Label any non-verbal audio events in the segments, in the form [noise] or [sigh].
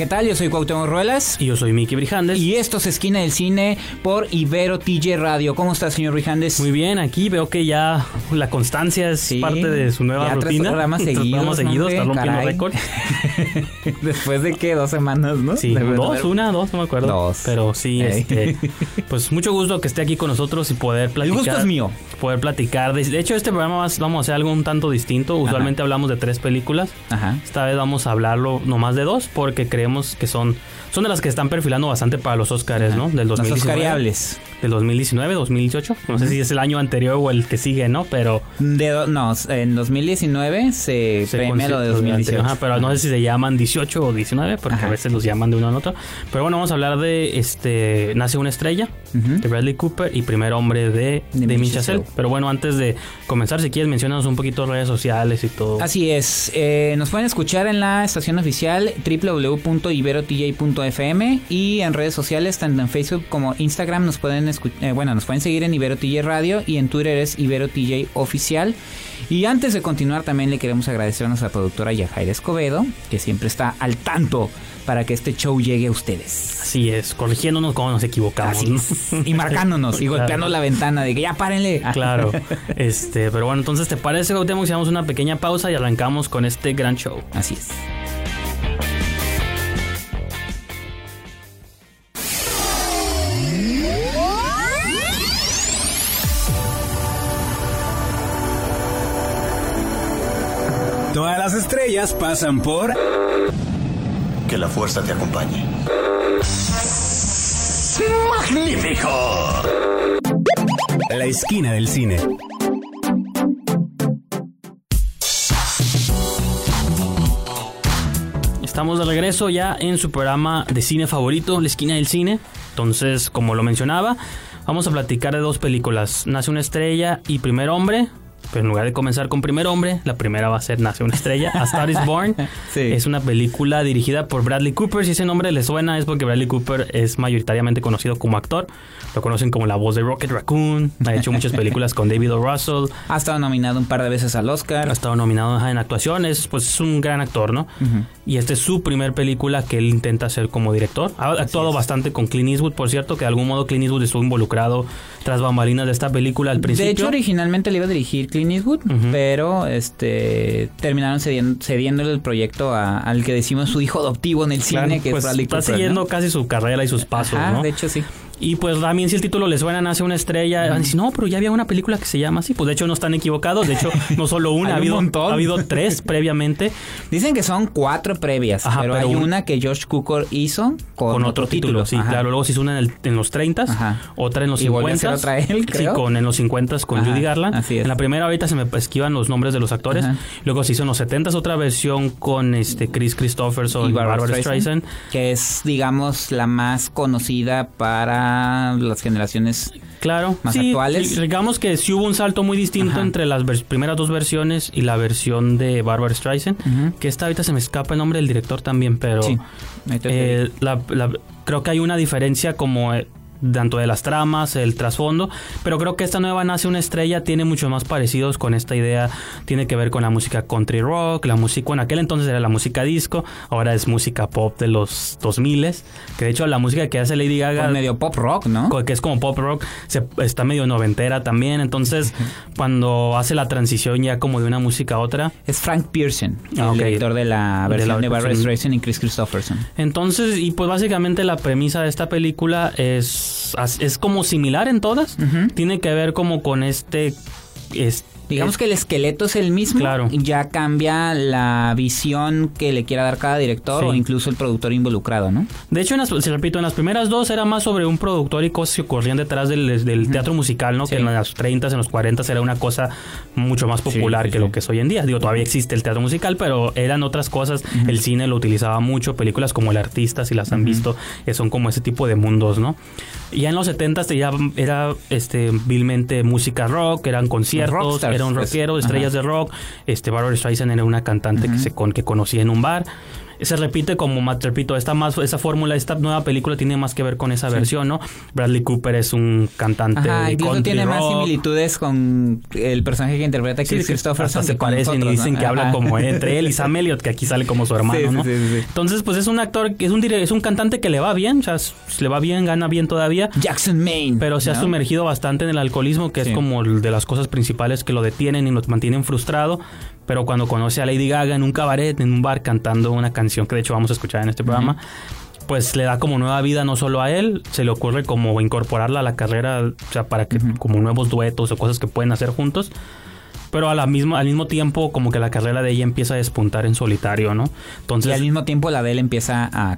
¿Qué tal? Yo soy Cuauhtémoc Ruelas. Y yo soy Miki Brijandes. Y esto es Esquina del Cine por Ibero TJ Radio. ¿Cómo está, señor Brijandes? Muy bien, aquí veo que ya la constancia es Sí, parte de su nueva ya tres rutina. programas [laughs] Tres seguidos, programas seguidos, está rompiendo récord. [laughs] Después de qué, dos semanas, ¿no? Sí, Debe dos, una, dos, no me acuerdo. Dos. Pero sí, este, [laughs] pues mucho gusto que esté aquí con nosotros y poder El platicar. gusto es mío. Poder platicar. De, de hecho, este programa vamos a hacer algo un tanto distinto. Usualmente hablamos de tres películas. Ajá. Esta vez vamos a hablarlo nomás de dos porque creemos que son son de las que están perfilando bastante para los Oscars, ¿no? Del Los 2019. Oscariables. Del 2019, 2018. No sé si es el año anterior o el que sigue, ¿no? Pero De, no, en 2019 se, se premia lo de consi- 2018. Ajá, pero no sé si se llaman 18 o 19 porque Ajá. a veces los llaman de uno en otro. Pero bueno, vamos a hablar de este Nace una estrella De Bradley Cooper y Primer hombre de De de. Pero bueno, antes de comenzar, si quieres mencionanos un poquito redes sociales y todo. Así es, eh, nos pueden escuchar en la estación oficial www.iberotj.fm y en redes sociales, tanto en Facebook como Instagram, nos pueden eh, bueno, nos pueden seguir en Ibero TJ Radio y en Twitter es Ibero TJ Oficial. Y antes de continuar, también le queremos agradecer a nuestra productora Yajaira Escobedo, que siempre está al tanto para que este show llegue a ustedes. Así es, corrigiéndonos cuando nos equivocamos. Así ¿no? es. Y marcándonos y [laughs] Claro. golpeando la ventana de que ya párenle. Claro, [laughs] este, pero bueno, entonces te parece, Gautemo, si hacemos una pequeña pausa y arrancamos con este gran show. Así es. Las estrellas pasan por Que la fuerza te acompañe. La Esquina del Cine. Estamos de regreso ya en su programa de cine favorito, La Esquina del Cine. Entonces, como lo mencionaba, vamos a platicar de dos películas, Nace una estrella y Primer Hombre. Pero en lugar de comenzar con Primer Hombre, la primera va a ser Nace una estrella, A Star is Born. [laughs] Sí. Es una película dirigida por Bradley Cooper. Si ese nombre le suena es porque Bradley Cooper es mayoritariamente conocido como actor. Lo conocen como la voz de Rocket Raccoon. Ha hecho muchas películas con David O. Russell. Ha estado nominado un par de veces al Oscar. Ha estado nominado en actuaciones, pues es un gran actor, ¿no? Y esta es su primer película que él intenta hacer como director. Ha actuado bastante con Clint Eastwood, por cierto, que de algún modo Clint Eastwood estuvo involucrado tras bambalinas de esta película al principio. De hecho, originalmente le iba a dirigir Clint Eastwood, Ujú. pero este terminaron cediendo, cediéndole el proyecto a- al que decimos su hijo adoptivo en el Claro, cine, que pues, es Bradley está siguiendo ¿no? casi su carrera y sus pasos, Ajá, ¿no? de hecho sí. Y pues también si el título le suena Nace una estrella, van a decir, no, pero ya había una película que se llama así. Pues de hecho no están equivocados. De hecho, [laughs] no solo una, ha habido, ha habido tres [laughs] previamente Dicen que son cuatro previas, Ajá, pero, pero hay un- una que Josh Cooker hizo con, con, otro título, sí, Ajá. claro. Luego se hizo una en, el- en los 30, Ajá. otra en los Y volvió a 50. hacer otra él, creo. Sí, con, en los 50 con Judy Garland. así es. En la primera ahorita se me esquivan los nombres de los actores. Luego se hizo en los 70 otra versión con este Chris Christopherson y Barbara, Streisand. que es, digamos, la más conocida para las generaciones. Claro, Más sí, actuales. digamos que sí hubo un salto muy distinto Ajá. entre las primeras dos versiones y la versión de Barbara Streisand. Que esta ahorita se me escapa el nombre del director también, pero Sí. Eh, digo. la- la- creo que hay una diferencia como eh, tanto de las tramas, el trasfondo, pero creo que esta nueva Nace una estrella tiene mucho más parecidos con esta idea, tiene que ver con la música country rock, la música, bueno, aquel entonces era la música disco, ahora es música pop de los 2000 que de hecho la música que hace Lady Gaga Con medio pop rock, ¿no? que es como pop rock, se, está medio noventera también. Entonces, [laughs] cuando hace la transición ya como de una música a otra, Es Frank Pearson, el Ah, ok. director de la De versión la de, versión- Streisand y Chris Christopherson. entonces, y pues básicamente la premisa de esta película es, es como similar en todas. Tiene que ver como con este, es- Digamos que el esqueleto es el mismo, Claro. ya cambia la visión que le quiera dar cada director Sí. o incluso el productor involucrado, ¿no? De hecho, en las, se repito, en las primeras dos era más sobre un productor y cosas que ocurrían detrás del, del teatro musical, ¿no? Sí. Que en los 30, en los 40 era una cosa mucho más popular sí, que lo que es hoy en día. Digo, todavía existe el teatro musical, pero eran otras cosas. El cine lo utilizaba mucho, películas como El Artista, si las han visto, que son como ese tipo de mundos, ¿no? Y ya en los 70 ya era este vilmente música rock, eran conciertos, era un rockero, estrellas de rock. Este Barbara Streisand era una cantante que se con que conocía en un bar. Se repite como más, repito, esta más esa fórmula, esta nueva película tiene más que ver con esa versión, ¿no? Bradley Cooper es un cantante Ajá, incluso tiene más similitudes con el personaje que interpreta Chris hasta se parecen y dicen ¿no? que hablan como entre él y Sam [laughs] Elliott, que aquí sale como su hermano, Sí, ¿no? sí, sí, sí. Entonces, pues es un actor, que es un es un cantante que le va bien, o sea, le va bien, gana bien todavía. Jackson Maine. Pero se ha sumergido bastante en el alcoholismo, que es como el de las cosas principales que lo detienen y lo mantienen frustrado. Pero cuando conoce a Lady Gaga en un cabaret, en un bar, cantando una canción que de hecho vamos a escuchar en este programa, pues le da como nueva vida no solo a él, se le ocurre como incorporarla a la carrera, o sea, para que como nuevos duetos o cosas que pueden hacer juntos. Pero a la misma, al mismo tiempo, como que la carrera de ella empieza a despuntar en solitario, ¿no? Y Entonces, al mismo tiempo la de él empieza a...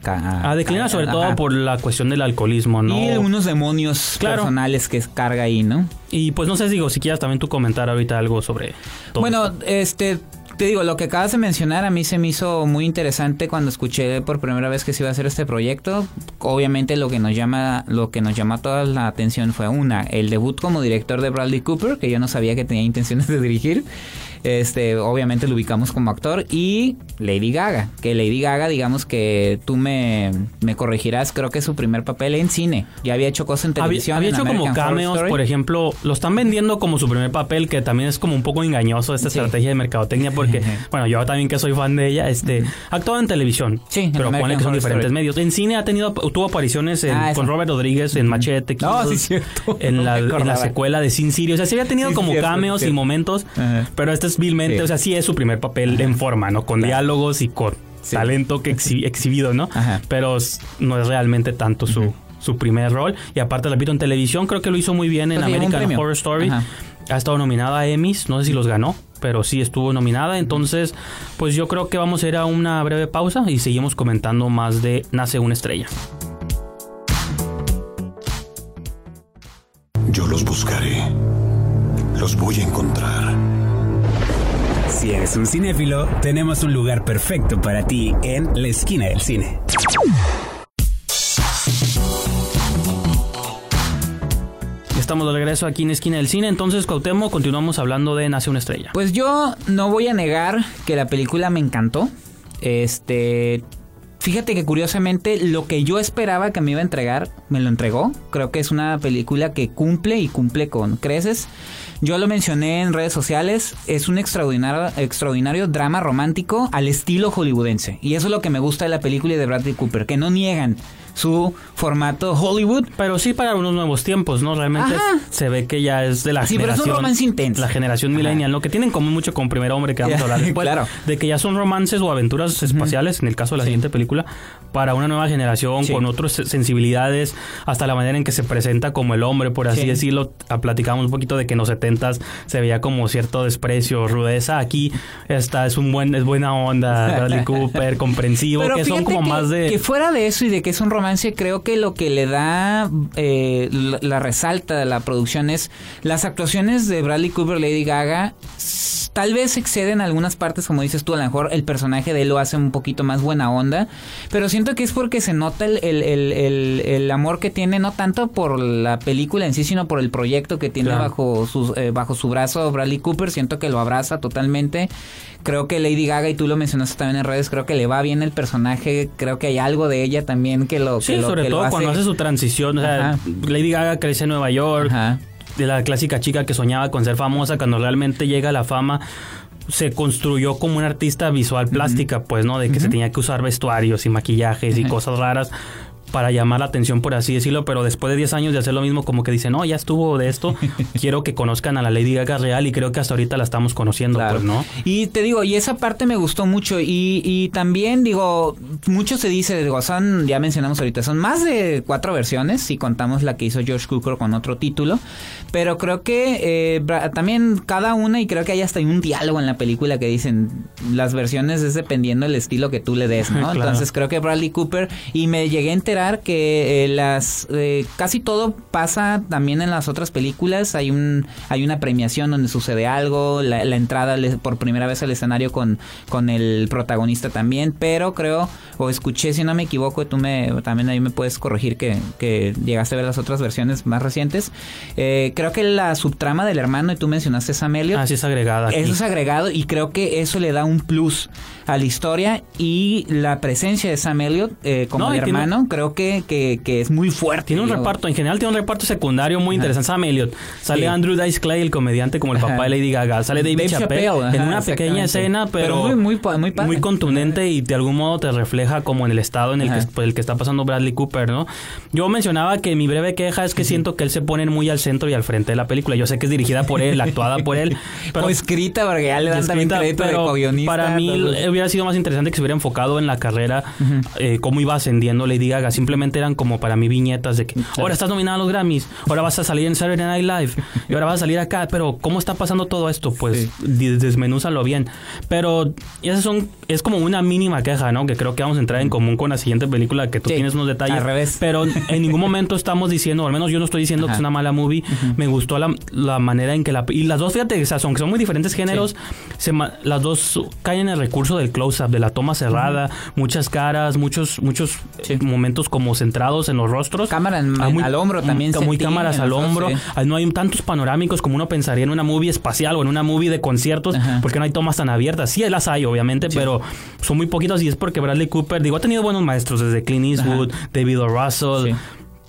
a declinar, sobre todo ajá. por la cuestión del alcoholismo, ¿no? Y unos demonios Claro. personales que carga ahí, ¿no? Y pues no sé, digo, si quieras también tú comentar ahorita algo sobre todo Bueno, esto. este, te digo, lo que acabas de mencionar a mí se me hizo muy interesante cuando escuché por primera vez que se iba a hacer este proyecto. Obviamente lo que nos llama, lo que nos llama toda la atención fue una, el debut como director de Bradley Cooper, que yo no sabía que tenía intenciones de dirigir. Este, obviamente lo ubicamos como actor y Lady Gaga, que Lady Gaga, digamos que tú me, me corregirás, creo que es su primer papel en cine. Ya había hecho cosas en televisión. había en hecho como American cameos, por ejemplo, lo están vendiendo como su primer papel, que también es como un poco engañoso esta Sí. estrategia de mercadotecnia, porque, [laughs] bueno, yo también que soy fan de ella, este, ha actuado en televisión, Sí, en pero American pone que son diferentes Story. medios. En cine ha tenido, tuvo apariciones en- Ah, con Robert Rodríguez en Machete, No, Kills, sí, cierto. en, No la, en secuela de Sin City, o sea, sí había tenido Sí, como cierto, cameos y momentos, Ajá. pero este es vilmente, Sí. o sea, sí es su primer papel en forma, ¿no? Con diálogos y con Sí. talento que exhi- exhibido, ¿no? Ajá. Pero no es realmente tanto su, su primer rol. Y aparte, repito, en televisión creo que lo hizo muy bien en Pues American. Horror Story. Ajá. Ha estado nominada a Emmys, no sé si los ganó, pero sí estuvo nominada. Entonces, pues yo creo que vamos a ir a una breve pausa y seguimos comentando más de Nace una estrella. Yo los buscaré. Los voy a encontrar. Si eres un cinéfilo, tenemos un lugar perfecto para ti en la esquina del cine. Estamos de regreso aquí en Esquina del Cine. Entonces, Cuauhtémoc, continuamos hablando de Nace una estrella. Pues yo no voy a negar que la película me encantó. Este. Fíjate que curiosamente lo que yo esperaba que me iba a entregar, me lo entregó. Creo que es una película que cumple y cumple con creces. Yo lo mencioné en redes sociales, es un extraordinario, extraordinario drama romántico al estilo hollywoodense. Y eso es lo que me gusta de la película de Bradley Cooper, que no niegan su formato Hollywood, Pero sí para unos nuevos tiempos, ¿no? Realmente Ajá. se ve que ya es de la Sí, pero es un generación. romance intenso. La generación Ajá. millennial, ¿no? Que tienen como mucho con Primer Hombre que vamos a hablar [laughs] después. Claro. De que ya son romances o aventuras espaciales, en el caso de la siguiente película, para una nueva generación, Sí. con otras sensibilidades, hasta la manera en que se presenta como el hombre, por así Sí. decirlo. Ah, Platicamos un poquito de que en los setentas se veía como cierto desprecio, rudeza. Aquí está, es un buen, es buena onda, Bradley [laughs] Cooper, comprensivo, Pero que son como que, más de. que fuera de eso y de que es un romance, creo que lo que le da eh, la, la resalta de la producción es las actuaciones de Bradley Cooper, Lady Gaga. Tal vez exceden algunas partes, como dices tú, a lo mejor el personaje de él lo hace un poquito más buena onda, pero siento que es porque se nota el, el- el- el- el amor que tiene, no tanto por la película en sí, sino por el proyecto que tiene Claro. bajo, sus, eh, bajo su brazo Bradley Cooper. Siento que lo abraza totalmente. Creo que Lady Gaga, y tú lo mencionaste también en redes, creo que le va bien el personaje. Creo que hay algo de ella también que lo Sí, lo- sobre que lo todo cuando hace su transición. O sea. Lady Gaga crece en Nueva York, Ajá. de la clásica chica que soñaba con ser famosa, cuando realmente llega a la fama se construyó como una artista visual plástica, pues, ¿no? De que se tenía que usar vestuarios y maquillajes y cosas raras. Para llamar la atención, por así decirlo, pero después de 10 años de hacer lo mismo, como que dicen, no, ya estuvo de esto, [laughs] quiero que conozcan a la Lady Gaga real y creo que hasta ahorita la estamos conociendo, Claro. pues, ¿no? Y te digo, y esa parte me gustó mucho. Y, y también, digo, mucho se dice, digo, son, ya mencionamos ahorita, son más de cuatro versiones, si contamos la que hizo George Cukor con otro título. Pero creo que eh, también cada una, y creo que hay hasta un diálogo en la película que dicen las versiones es dependiendo del estilo que tú le des, ¿no? [laughs] Claro. Entonces creo que Bradley Cooper, y me llegué a enterar que eh, las eh, casi todo pasa también en las otras películas. Hay un hay una premiación donde sucede algo, la, la entrada por primera vez al escenario con, con el protagonista también, pero creo, o escuché, si no me equivoco, tú me también ahí me puedes corregir que, que llegaste a ver las otras versiones más recientes. Eh, creo que la subtrama del hermano, y tú mencionaste Sam Elliott, Así es agregada. aquí. eso es agregado y creo que eso le da un plus a la historia y la presencia de Sam Elliott eh, como No, el y tiene- hermano creo que, que, que es muy fuerte. Tiene un digo. reparto, en general tiene un reparto secundario muy interesante. Sam Elliott, sale Sí. Andrew Dice Clay, el comediante como el papá Ajá. de Lady Gaga, sale David, Dave Chappelle, Chappelle, ajá, en una pequeña escena, pero, Pero muy- muy muy contundente y de algún modo te refleja como en el estado en el que, por el que está pasando Bradley Cooper, ¿no? Yo mencionaba que mi breve queja es que siento que él se pone muy al centro y al frente de la película. Yo sé que es dirigida por él, actuada por él, [laughs] pero o escrita porque ya le dan también escrita, crédito de co-guionista. Para mí entonces- hubiera sido más interesante que se hubiera enfocado en la carrera, eh, cómo iba ascendiendo Lady Gaga. Simplemente eran como para mí viñetas de que ahora estás nominada a los Grammys, ahora vas a salir en Saturday Night Live y ahora vas a salir acá. Pero ¿cómo está pasando todo esto? Pues di- desmenúzalo bien. Pero esas son, es como una mínima queja, ¿no? Que creo que vamos a entrar en común con la siguiente película, que tú Sí, tienes unos detalles. al revés. Pero en [laughs] ningún momento estamos diciendo, o al menos yo no estoy diciendo que Ajá. es una mala movie. Me gustó la, la manera en que la... Y las dos, fíjate, o sea, aunque son muy diferentes géneros, se ma- las dos caen en el recurso del close-up, de la toma cerrada, muchas caras, muchos muchos Sí. momentos como centrados en los rostros. Cámara en- Ah, al hombro también Muy cámaras al hombro. sí. Ah, No hay tantos panorámicos como uno pensaría en una movie espacial o en una movie de conciertos, Ajá. porque no hay tomas tan abiertas. Sí, las hay, obviamente, pero son muy poquitos y es porque Bradley Cooper, digo, ha tenido buenos maestros desde Clint Eastwood, David O. Russell. Sí.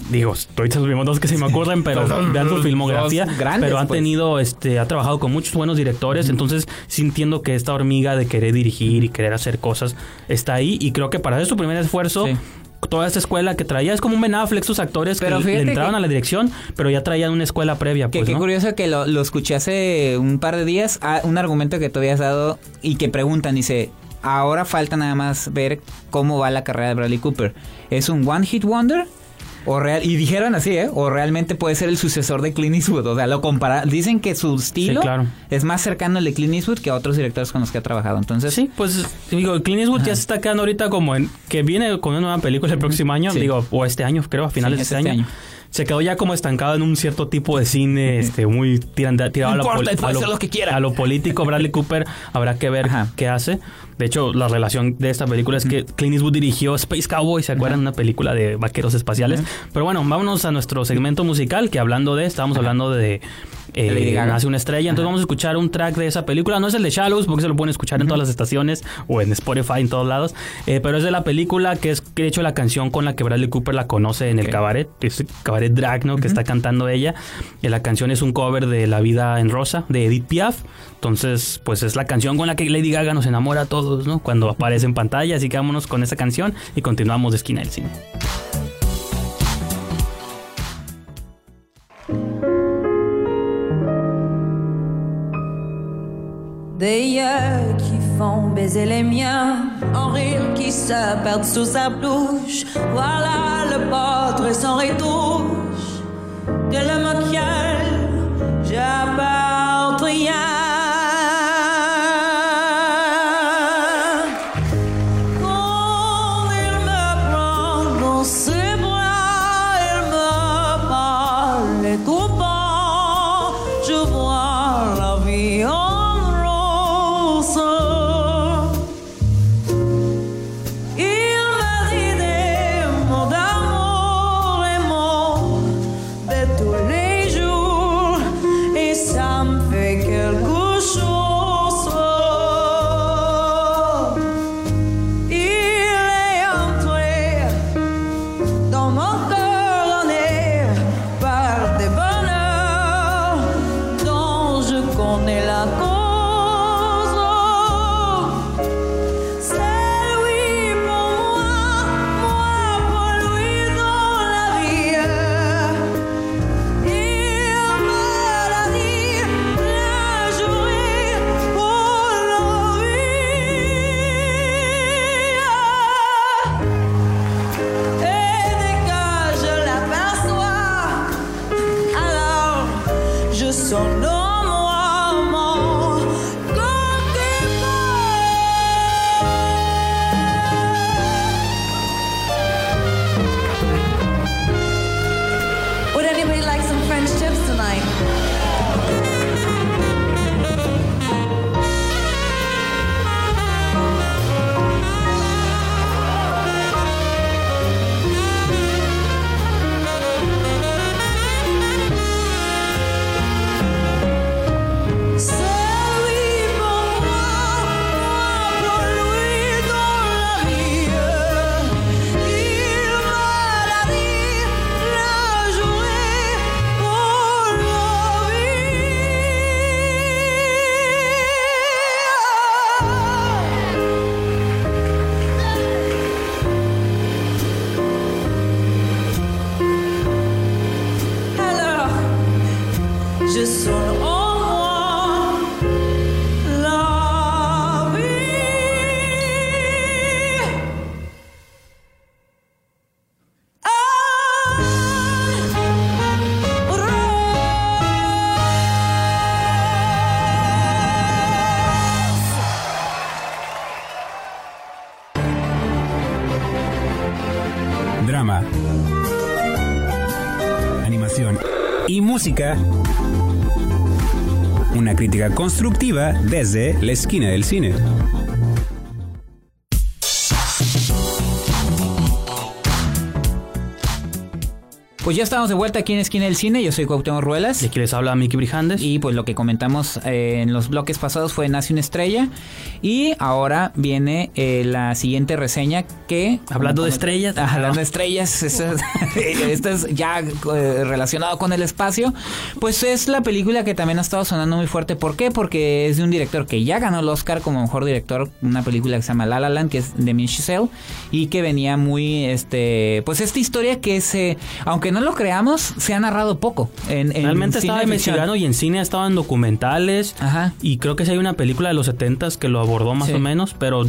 Digo, estoy los primeros dos que se me ocurren, pero [laughs] vean su filmografía. Grandes, pero han pues. tenido, este, ha trabajado con muchos buenos directores, entonces sí entiendo que esta hormiga de querer dirigir y querer hacer cosas está ahí y creo que para hacer su primer esfuerzo Sí. toda esta escuela que traía es como un Ben Affleck, sus actores Pero que le entraron que- a la dirección, pero ya traían una escuela previa, Que pues, qué ¿no? curioso que lo, lo escuché hace un par de días, ah, un argumento que tú habías dado y que preguntan, dice, ahora falta nada más ver cómo va la carrera de Bradley Cooper. ¿Es un one hit wonder? O real, y dijeron así, ¿eh? O realmente puede ser el sucesor de Clint Eastwood. O sea, lo compara. Dicen que su estilo claro. es más cercano al de Clint Eastwood que a otros directores con los que ha trabajado. Entonces, Sí, pues digo, Clint Eastwood ya se está quedando ahorita como en que viene con una nueva película el próximo año, Sí. digo, o este año, creo, a finales Sí, de es este, este año. año. Se quedó ya como estancado en un cierto tipo de cine, este, muy tirado No a, lo importa, a hacer lo que quiera. a lo político. Bradley Cooper habrá que ver Ajá. qué hace. De hecho, la relación de esta película es que Clint Eastwood dirigió Space Cowboy, ¿se acuerdan? Una película de vaqueros espaciales. Pero bueno, vámonos a nuestro segmento musical, que hablando de, estábamos hablando de eh, Lady Gaga. Nace una estrella. Entonces vamos a escuchar un track de esa película. No es el de Shallows, porque se lo pueden escuchar en todas las estaciones o en Spotify, en todos lados. Eh, pero es de la película que es, de hecho, la canción con la que Bradley Cooper la conoce en el cabaret. Es cabaret drag, ¿no? Que está cantando ella. Y la canción es un cover de La vida en rosa, de Edith Piaf. Entonces, pues es la canción con la que Lady Gaga nos enamora a todos, ¿no? Cuando aparece en pantalla. Así que vámonos con esa canción y continuamos de esquina del cine. Des qui font baiser les miens, en rire qui se perdent sous sa bouche. Voilà le portrait sans retouche de l'homme auquel j'appartiens. Drama, animación. Y música. Una crítica constructiva desde la esquina del cine. Pues ya estamos de vuelta aquí en Esquina del Cine. Yo soy Cuauhtémoc Ruelas. Y aquí les habla Miki Brijandes. Y pues lo que comentamos eh, en los bloques pasados fue Nace una estrella. Y ahora viene eh, la siguiente reseña que... Hablando de estrellas. Ah, hablando de estrellas. [laughs] Esto, [laughs] esto es ya eh, relacionado con el espacio. Pues es la película que también ha estado sonando muy fuerte. ¿Por qué? Porque es de un director que ya ganó el Oscar como mejor director. Una película que se llama La La Land, que es de Min Chazelle. Y que venía muy... este Pues esta historia que se... Aunque no lo creamos, se ha narrado poco. En, en Realmente cine estaba ficción. investigando y en cine ha estado en documentales. Ajá. Y creo que sí hay una película de los 70s que lo abordó más Sí. o menos, pero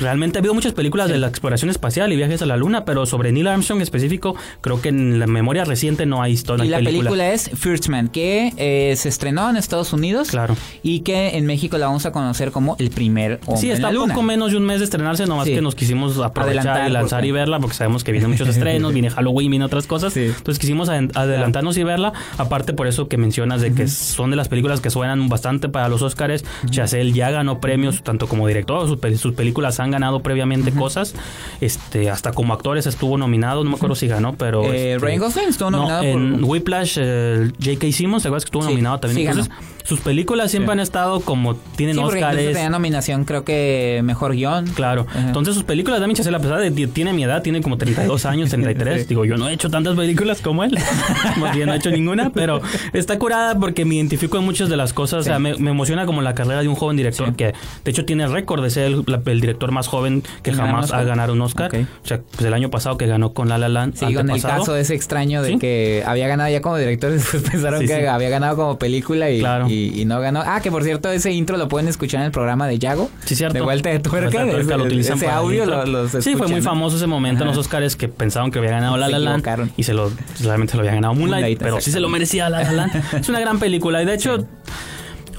realmente ha habido muchas películas Sí. de la exploración espacial y viajes a la luna, pero sobre Neil Armstrong en específico, creo que en la memoria reciente no hay historia. Y la hay película es First Man, que eh, se estrenó en Estados Unidos. Claro. Y que en México la vamos a conocer como el primer hombre Sí, en está la luna. poco menos de un mes de estrenarse, nomás Sí. que nos quisimos aprovechar Adelantar, y lanzar y verla, porque sabemos que vienen muchos [laughs] estrenos, viene Halloween, viene otras cosas. Sí. Entonces quisimos adelantarnos y verla. Aparte por eso que mencionas de que son de las películas que suenan bastante para los Oscars. Chazelle ya ganó premios, tanto como director, sus, sus películas han ganado previamente cosas. Este, hasta como actores estuvo nominado, no me acuerdo si ganó, pero... Eh, este, Ryan Gosling estuvo no, nominado en por- Whiplash, eh, J.K. Simmons, ¿te acuerdas que estuvo Sí, nominado también? sí. Entonces, sus películas siempre Sí. han estado como tienen Oscars. tenía nominación, creo que mejor guion. Claro. Ajá. Entonces sus películas de Damien Chazelle, a pesar de tiene mi edad, tiene como 32 años, [laughs] 33. Sí. Digo, yo no he hecho tantas películas como él. [laughs] Más bien no he hecho ninguna, pero está curada porque me identifico en muchas de las cosas. O sea, me, me emociona como la carrera de un joven director que, de hecho, tiene récord de ser el, el director más joven que ¿En ganar un jamás ha ganado un Oscar. O sea, pues el año pasado que ganó con La La Land. Sí, con el caso ese extraño de Sí. que había ganado ya como director, [laughs] después pensaron Sí, que sí. había ganado como película y, Claro. y, y no ganó. Ah, que por cierto, ese intro lo pueden escuchar en el programa de Yago. Sí, cierto. De vuelta de tuerca. De tuerca, ese, lo utilizan ese audio intro. lo, los Sí, fue muy famoso ese momento en los Oscars que pensaban que había ganado La La Land y se lo realmente se lo había ganado Moonlight, Moonlight, pero sí se lo merecía La La Land. [laughs] es una gran película y de hecho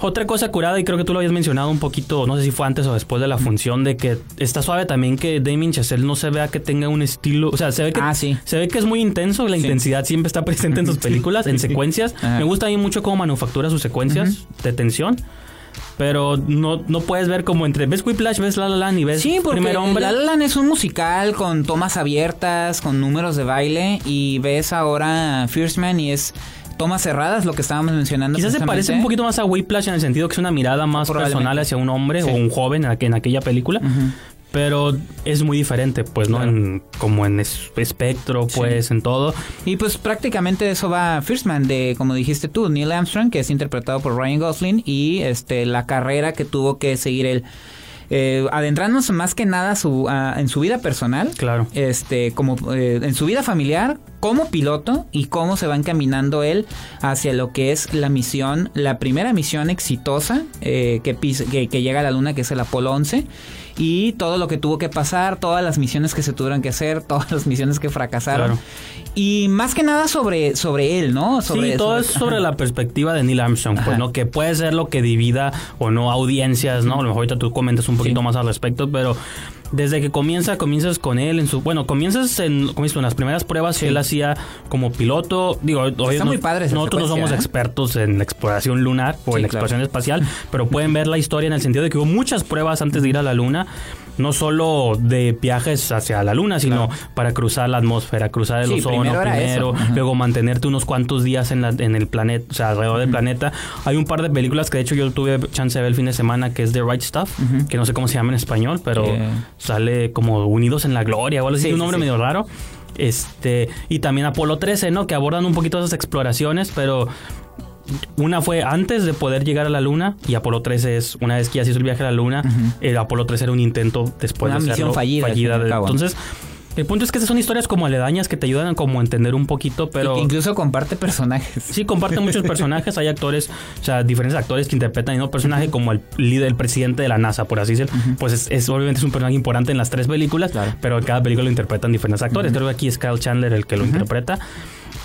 otra cosa curada y creo que tú lo habías mencionado un poquito, no sé si fue antes o después de la función de que está suave también que Damien Chazelle no se vea que tenga un estilo, o sea, se ve que Ah, sí. se ve que es muy intenso, la Sí. intensidad siempre está presente en sus [laughs] películas, en secuencias. Ajá. Me gusta a mí mucho cómo manufactura sus secuencias de tensión. Pero no, no puedes ver como entre ves Whiplash, ves La La Land y ves Sí, porque Primer Hombre. La La Land es un musical con tomas abiertas, con números de baile y ves ahora First Man y es tomas cerradas, lo que estábamos mencionando. Quizás se parece un poquito más a Whiplash en el sentido que es una mirada más personal hacia un hombre Sí. o un joven en, aqu- en aquella película. Pero es muy diferente, pues, ¿no? Claro. En- como en es- espectro, pues, en todo. Y pues prácticamente eso va First Man, de como dijiste tú, Neil Armstrong, que es interpretado por Ryan Gosling, y este la carrera que tuvo que seguir él. Eh, adentrarnos más que nada su, a- en su vida personal, Claro. este, como eh, en su vida familiar, como piloto y cómo se va encaminando él hacia lo que es la misión, la primera misión exitosa eh, que, que llega a la luna, que es el Apolo 11, y todo lo que tuvo que pasar, todas las misiones que se tuvieron que hacer, [laughs] todas las misiones que fracasaron. Claro. Y más que nada sobre, sobre él, ¿no? Sobre, sí, todo sobre- es [laughs] sobre ajá. la perspectiva de Neil Armstrong, Ajá. pues, ¿no? Que puede ser lo que divida o no audiencias, ¿no? A lo mejor ahorita tú comentas un poquito Sí. más al respecto, pero desde que comienza, comienzas con él en su... Bueno, comienzas en, tú, en las primeras pruebas que él hacía como piloto. Digo, muy no- padre esa nosotros no somos ¿eh? expertos en la exploración lunar o Sí, en la claro. exploración espacial, pero pueden ver la historia en el sentido de que hubo muchas pruebas antes de ir a la luna. No solo de viajes hacia la luna, sino para cruzar la atmósfera, cruzar el Sí, ozono primero luego mantenerte unos cuantos días en, la- en el planeta, o sea, alrededor del planeta. Hay un par de películas que de hecho yo tuve chance de ver el fin de semana, que es The Right Stuff, que no sé cómo se llama en español, pero Eh. sale como Unidos en la Gloria o algo así, Sí, un nombre sí. medio raro. Este, y también Apolo 13, ¿no? Que abordan un poquito esas exploraciones, pero una fue antes de poder llegar a la luna y Apolo 13 es una vez que ya se hizo el viaje a la luna, el Apolo 13 era un intento después Una de misión hacerlo, fallida, al de- entonces, el punto es que estas son historias como aledañas que te ayudan a como entender un poquito, pero Y incluso comparte personajes. Sí, comparten muchos personajes. Hay actores, o sea, diferentes actores que interpretan el mismo personaje, como el líder, el presidente de la NASA, por así decirlo. Pues es, es- obviamente es un personaje importante en las tres películas, Claro. pero en cada película lo interpretan diferentes actores. Creo que aquí es Kyle Chandler el que lo interpreta.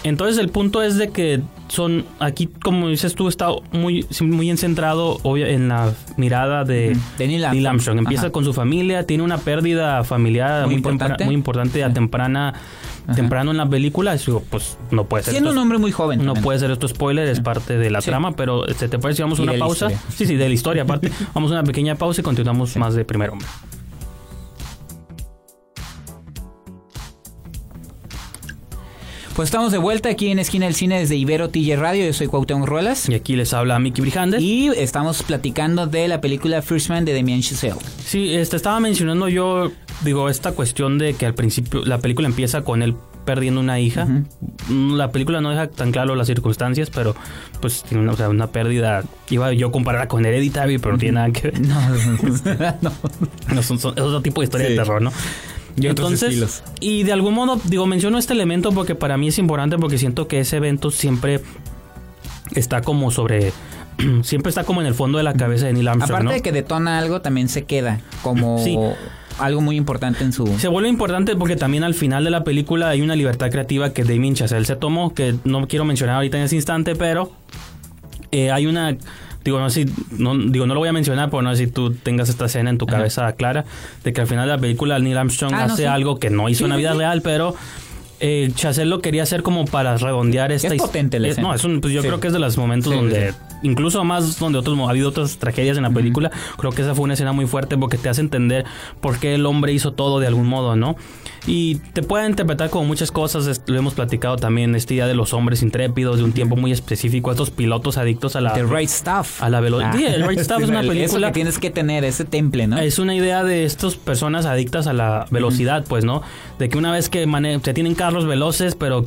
Entonces el punto es de que son, aquí como dices tú, está muy, muy centrado obvio, en la mirada de, de Neil Armstrong. Empieza Ajá. con su familia, tiene una pérdida familiar Muy muy, importante. importante, muy importante a temprana, temprano en la película. Digo, pues no puede ser. Siendo esto- un hombre muy joven. no también. puede ser esto spoiler, es parte de la Sí. trama, pero este, ¿te parece si vamos a una pausa? Sí, sí, de la historia aparte. [laughs] vamos a una pequeña pausa y continuamos más de primer hombre. Pues estamos de vuelta aquí en Esquina del Cine desde Ibero TJ Radio. Yo soy Cuauhtémoc Ruelas. Y aquí les habla Mickey Brijandes. Y estamos platicando de la película First Man de Damien Chazelle. Sí, este, estaba mencionando yo, digo, esta cuestión de que al principio la película empieza con él perdiendo una hija. Mm, La película no deja tan claro las circunstancias, pero pues tiene una, o sea, una pérdida. Iba yo a compararla con Hereditary, pero no tiene nada que ver. [laughs] No, [laughs] no. No, son, son- es otro tipo de historia Sí. de terror, ¿no? Y otros estilos. y de algún modo, digo, menciono este elemento porque para mí es importante porque siento que ese evento siempre está como sobre. [clears throat] siempre está como en el fondo de la cabeza de Neil Armstrong. Aparte ¿no? de que detona algo, también se queda como Sí. algo muy importante en su... Se vuelve importante porque también al final de la película hay una libertad creativa que Damien Chazelle se tomó, que no quiero mencionar ahorita en ese instante, pero eh, hay una... Digo no, sé si, no, digo, no lo voy a mencionar, pero no sé si tú tengas esta escena en tu Ajá. cabeza clara, de que al final de la película Neil Armstrong Ah, no, hace sí. algo que no hizo en la vida real, pero eh, Chazelle lo quería hacer como para redondear esta his- potente la escena. No, es un, pues yo Sí. creo que es de los momentos Sí, donde. Incluso más donde otros, ha habido otras tragedias en la película, creo que esa fue una escena muy fuerte porque te hace entender por qué el hombre hizo todo de algún modo, ¿no? Y te puede interpretar como muchas cosas, lo hemos platicado también, esta idea de los hombres intrépidos, de un tiempo muy específico, estos pilotos adictos a la... The Right Stuff. A la velo- Ah. Sí, el Right Stuff es [laughs] una Eso película- que tienes que tener, ese temple, ¿no? Es una idea de estas personas adictas a la velocidad, pues, ¿no? De que una vez que mane se tienen carros veloces, pero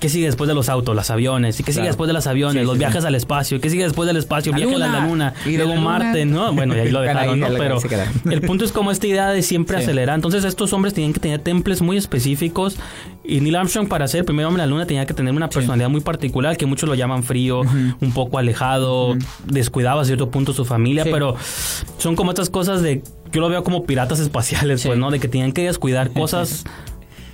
¿qué sigue después de los autos? Los aviones. ¿Y qué sigue Claro. después de los aviones? Sí, los sí, viajes sí. al espacio. ¿Qué sigue después del espacio? La Viajes a la luna. Y Luego luna. Marte, ¿no? Bueno, y ahí lo [laughs] dejaron, ¿no? Pero [laughs] el punto es como esta idea de siempre acelerar. Entonces estos hombres tenían que tener temples muy específicos y Neil Armstrong para ser el primer hombre en la luna tenía que tener una personalidad muy particular que muchos lo llaman frío, un poco alejado, descuidaba a cierto punto su familia, pero son como estas cosas de yo lo veo como piratas espaciales, pues, ¿no? De que tenían que descuidar cosas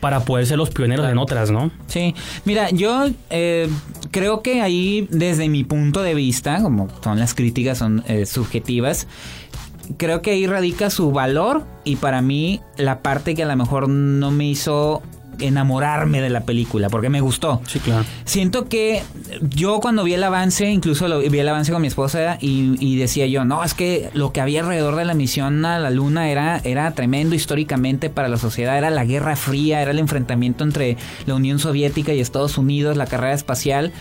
para poder ser los pioneros en otras, ¿no? Sí, mira, yo eh, creo que ahí, desde mi punto de vista, como son las críticas, son eh, subjetivas, creo que ahí radica su valor y para mí la parte que a lo mejor no me hizo enamorarme de la película, porque me gustó. Sí, claro. Siento que yo cuando vi el avance, incluso lo, vi el avance con mi esposa y, y decía yo, no, es que lo que había alrededor de la misión a la luna era, era tremendo históricamente para la sociedad, era la Guerra Fría, era el enfrentamiento entre la Unión Soviética y Estados Unidos, la carrera espacial,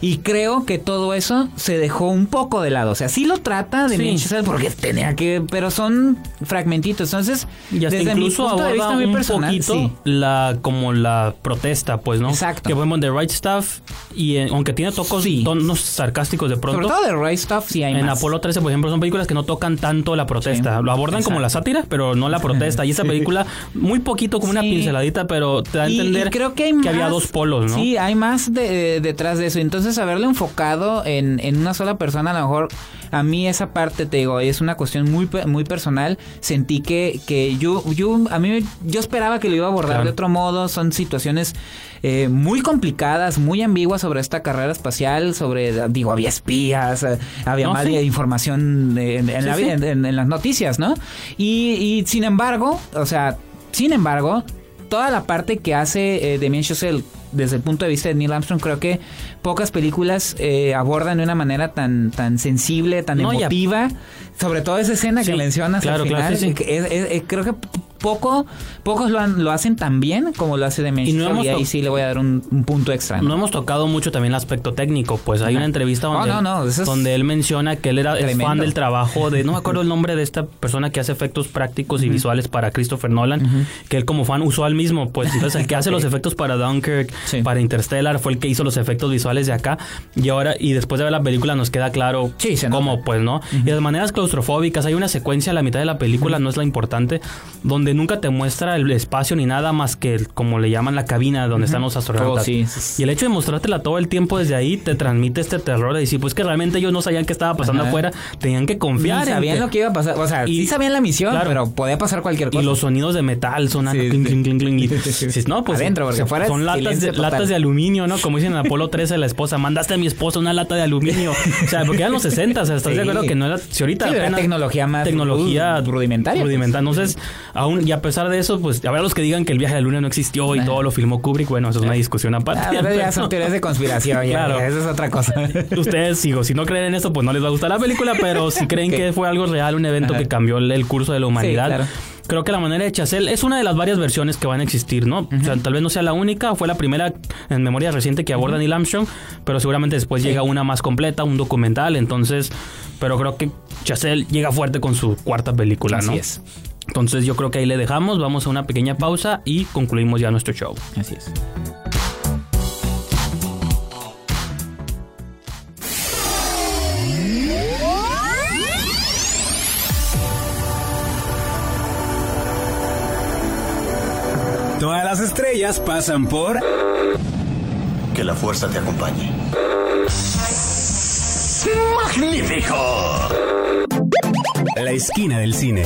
y creo que todo eso se dejó un poco de lado, o sea, sí lo trata de Sí. Minchester porque tenía que, pero son fragmentitos, entonces, Y hasta desde mi incluso punto de vista muy personal, sí. la como la protesta, pues, ¿no? Exacto. Que vemos de Right Stuff y eh, aunque tiene tocos Sí. tonos sarcásticos de Sobre pronto. todo de Right Stuff sí hay En más. Apolo 13, por ejemplo, son películas que no tocan tanto la protesta. Sí, Lo abordan como la sátira, pero no la protesta. Y esa [laughs] película, muy poquito, como una pinceladita, pero te da a entender y creo que, hay había más- dos polos, ¿no? Sí, hay más de- detrás de eso. Entonces, haberlo enfocado en, en una sola persona, a lo mejor a mí esa parte, te digo, es una cuestión muy muy personal. Sentí que, que yo, yo, a mí, yo esperaba que lo iba a abordar Claro. de otro modo. Son situaciones eh, muy complicadas, muy ambiguas sobre esta carrera espacial, sobre, digo, había espías, eh, había No, más sí. información en, en Sí, la sí. vida- en, en las noticias, ¿no? Y, y sin embargo, o sea, sin embargo, toda la parte que hace eh, Damien Chazelle desde el punto de vista de Neil Armstrong, creo que pocas películas eh, abordan de una manera tan, tan sensible, tan No, emotiva, sobre todo esa escena Sí, que mencionas claro, al claro, final. sí, sí. que es- es- es- creo que poco, pocos lo, han- lo hacen tan bien como lo hace Damien Y no Chazelle, hemos y ahí sí le voy a dar un, un punto extra. ¿no? No hemos tocado mucho también el aspecto técnico, pues hay una entrevista donde, no, es donde él menciona que él era fan del trabajo de, no me acuerdo [laughs] el nombre de esta persona que hace efectos prácticos y visuales para Christopher Nolan, que él como fan usó al mismo, pues [laughs] entonces el que hace los efectos para Dunkirk, Sí. para Interstellar, fue el que hizo los efectos visuales de acá, y ahora, y después de ver la película nos queda claro Sí, cómo, pues, ¿no? Y de maneras claustrofóbicas, hay una secuencia a la mitad de la película, no es la importante, donde donde nunca te muestra el espacio ni nada más que el- como le llaman la cabina donde están los astronautas. Oh, sí. Y el hecho de mostrártela todo el tiempo desde ahí te transmite este terror de decir, pues que realmente ellos no sabían qué estaba pasando Ajá. afuera, tenían que confiar en sabían que- lo que iba a pasar. O sea, Y- sí sabían la misión, claro. pero podía pasar cualquier Y cosa. los sonidos de metal sonando Sí, y [laughs] dices, no, pues Adentro, porque afuera son latas de, latas de aluminio, ¿no? Como dicen en Apolo 13 la esposa, mandaste a mi esposa una lata de aluminio. O sea, porque eran los 60, o sea, ¿estás de acuerdo que no era, si ahorita Sí, era apenas- tecnología más tecnología ru- rudimentaria, pues. rudimentaria. Entonces, aún, y a pesar de eso, pues, habrá los que digan que el viaje a la luna no existió y todo lo filmó Kubrick, bueno, eso es una discusión aparte. Ah, pero ya son teorías de conspiración, ya, Claro. ya, eso es otra cosa. [laughs] Ustedes, digo, si no creen en esto, pues no les va a gustar la película, pero si [laughs] creen que fue algo real, un evento Ajá. que cambió el, curso de la humanidad, claro. creo que la manera de Chazelle es una de las varias versiones que van a existir, ¿no? O sea, tal vez no sea la única, fue la primera en memoria reciente que aborda Neil Armstrong, pero seguramente después llega una más completa, un documental, entonces, pero creo que Chazelle llega fuerte con su cuarta película, Así ¿no? es. Entonces yo creo que ahí le dejamos, vamos a una pequeña pausa y concluimos ya nuestro show. Así es. Todas las estrellas pasan por Que la fuerza te acompañe. ¡Magnífico! la esquina del cine.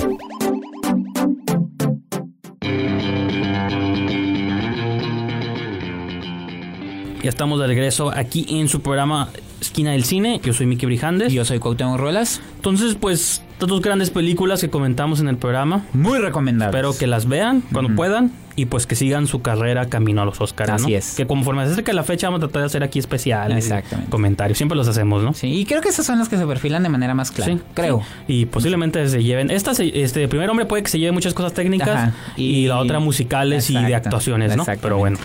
Ya estamos de regreso aquí en su programa Esquina del Cine. Yo soy Miki Brijandes. Yo soy Cuauhtémoc Ruelas. Entonces, pues, estas dos grandes películas que comentamos en el programa. Muy recomendable. Espero que las vean cuando puedan y pues que sigan su carrera camino a los Oscars. Así ¿no? es. Que conforme se acerca la fecha vamos a tratar de hacer aquí especiales. y Exactamente. Comentarios. Siempre los hacemos, ¿no? Sí, y creo que esas son las que se perfilan de manera más clara. Sí, creo. sí. Y posiblemente se lleven. Esta, se- este, primer hombre puede que se lleve muchas cosas técnicas Ajá. y, Y- la otra musicales y de actuaciones, ¿no? Pero bueno.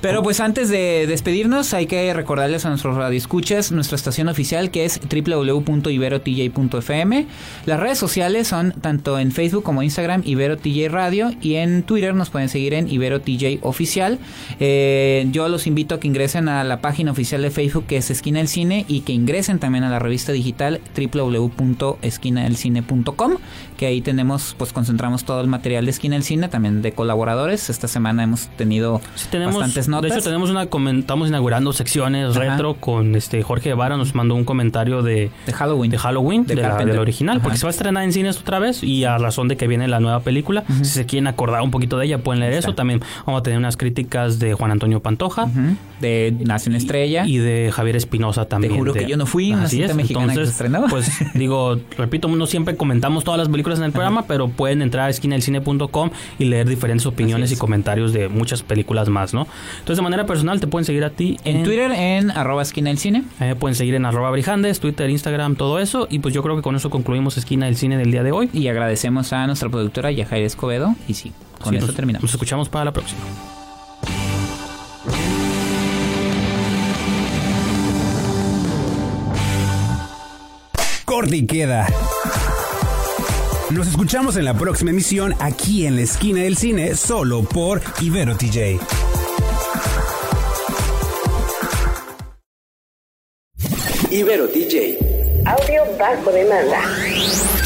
Pero pues antes de despedirnos hay que recordarles a nuestros radioescuchas nuestra estación oficial que es www.iberotj.fm. Las redes sociales son tanto en Facebook como Instagram IberoTJ Radio y en Twitter nos pueden seguir en IberoTJ Oficial. Eh, yo los invito a que ingresen a la página oficial de Facebook que es Esquina del Cine y que ingresen también a la revista digital www.esquinadelcine.com que ahí tenemos pues concentramos todo el material de Esquina del Cine también de colaboradores. Esta semana hemos tenido Sí, tenemos, bastantes notas. De hecho, tenemos una estamos inaugurando secciones Ajá. retro con este Jorge Guevara nos mandó un comentario de, de Halloween. de Halloween, De de, la, del original, Ajá. porque se va a estrenar en cines otra vez y a razón de que viene la nueva película. Si se quieren acordar un poquito de ella, pueden leer eso. También vamos a tener unas críticas de Juan Antonio Pantoja. Ujú. De Nace una estrella. Y de Javier Espinosa también. juro de- que yo no fui, una Así es. mexicana que se Entonces, pues [laughs] digo, repito, no siempre comentamos todas las películas en el programa, pero pueden entrar a esquinaelcine.com y leer diferentes opiniones y comentarios de muchas películas más, ¿no? Entonces, de manera personal, te pueden seguir a ti en Twitter en arroba esquina del cine. eh, pueden seguir en arroba brijandes, Twitter, Instagram, todo eso. Y pues yo creo que con eso concluimos Esquina del Cine del día de hoy. Y agradecemos a nuestra productora Yajaira Escobedo. Y sí, con Sí, eso nos- terminamos. Nos escuchamos para la próxima. Corte y queda. Nos escuchamos en la próxima emisión aquí en la esquina del cine, solo por Ibero TJ. Ibero DJ. Audio bajo demanda.